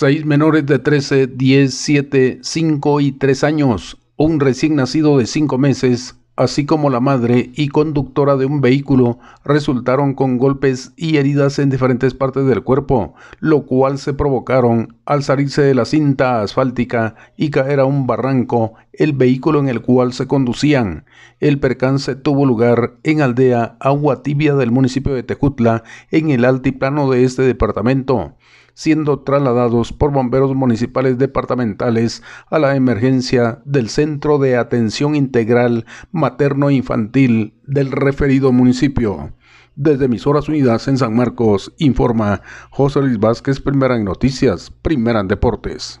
Seis menores de 13, 10, 7, 5 y 3 años, un recién nacido de 5 meses, así como la madre y conductora de un vehículo, resultaron con golpes y heridas en diferentes partes del cuerpo, lo cual se provocaron al salirse de la cinta asfáltica y caer a un barranco el vehículo en el cual se conducían. El percance tuvo lugar en aldea Agua Tibia del municipio de Tejutla, en el altiplano de este departamento siendo trasladados por bomberos municipales departamentales a la emergencia del Centro de Atención Integral Materno-Infantil del referido municipio. Desde Emisoras Unidas en San Marcos, informa José Luis Vázquez, primera en noticias, primera en deportes.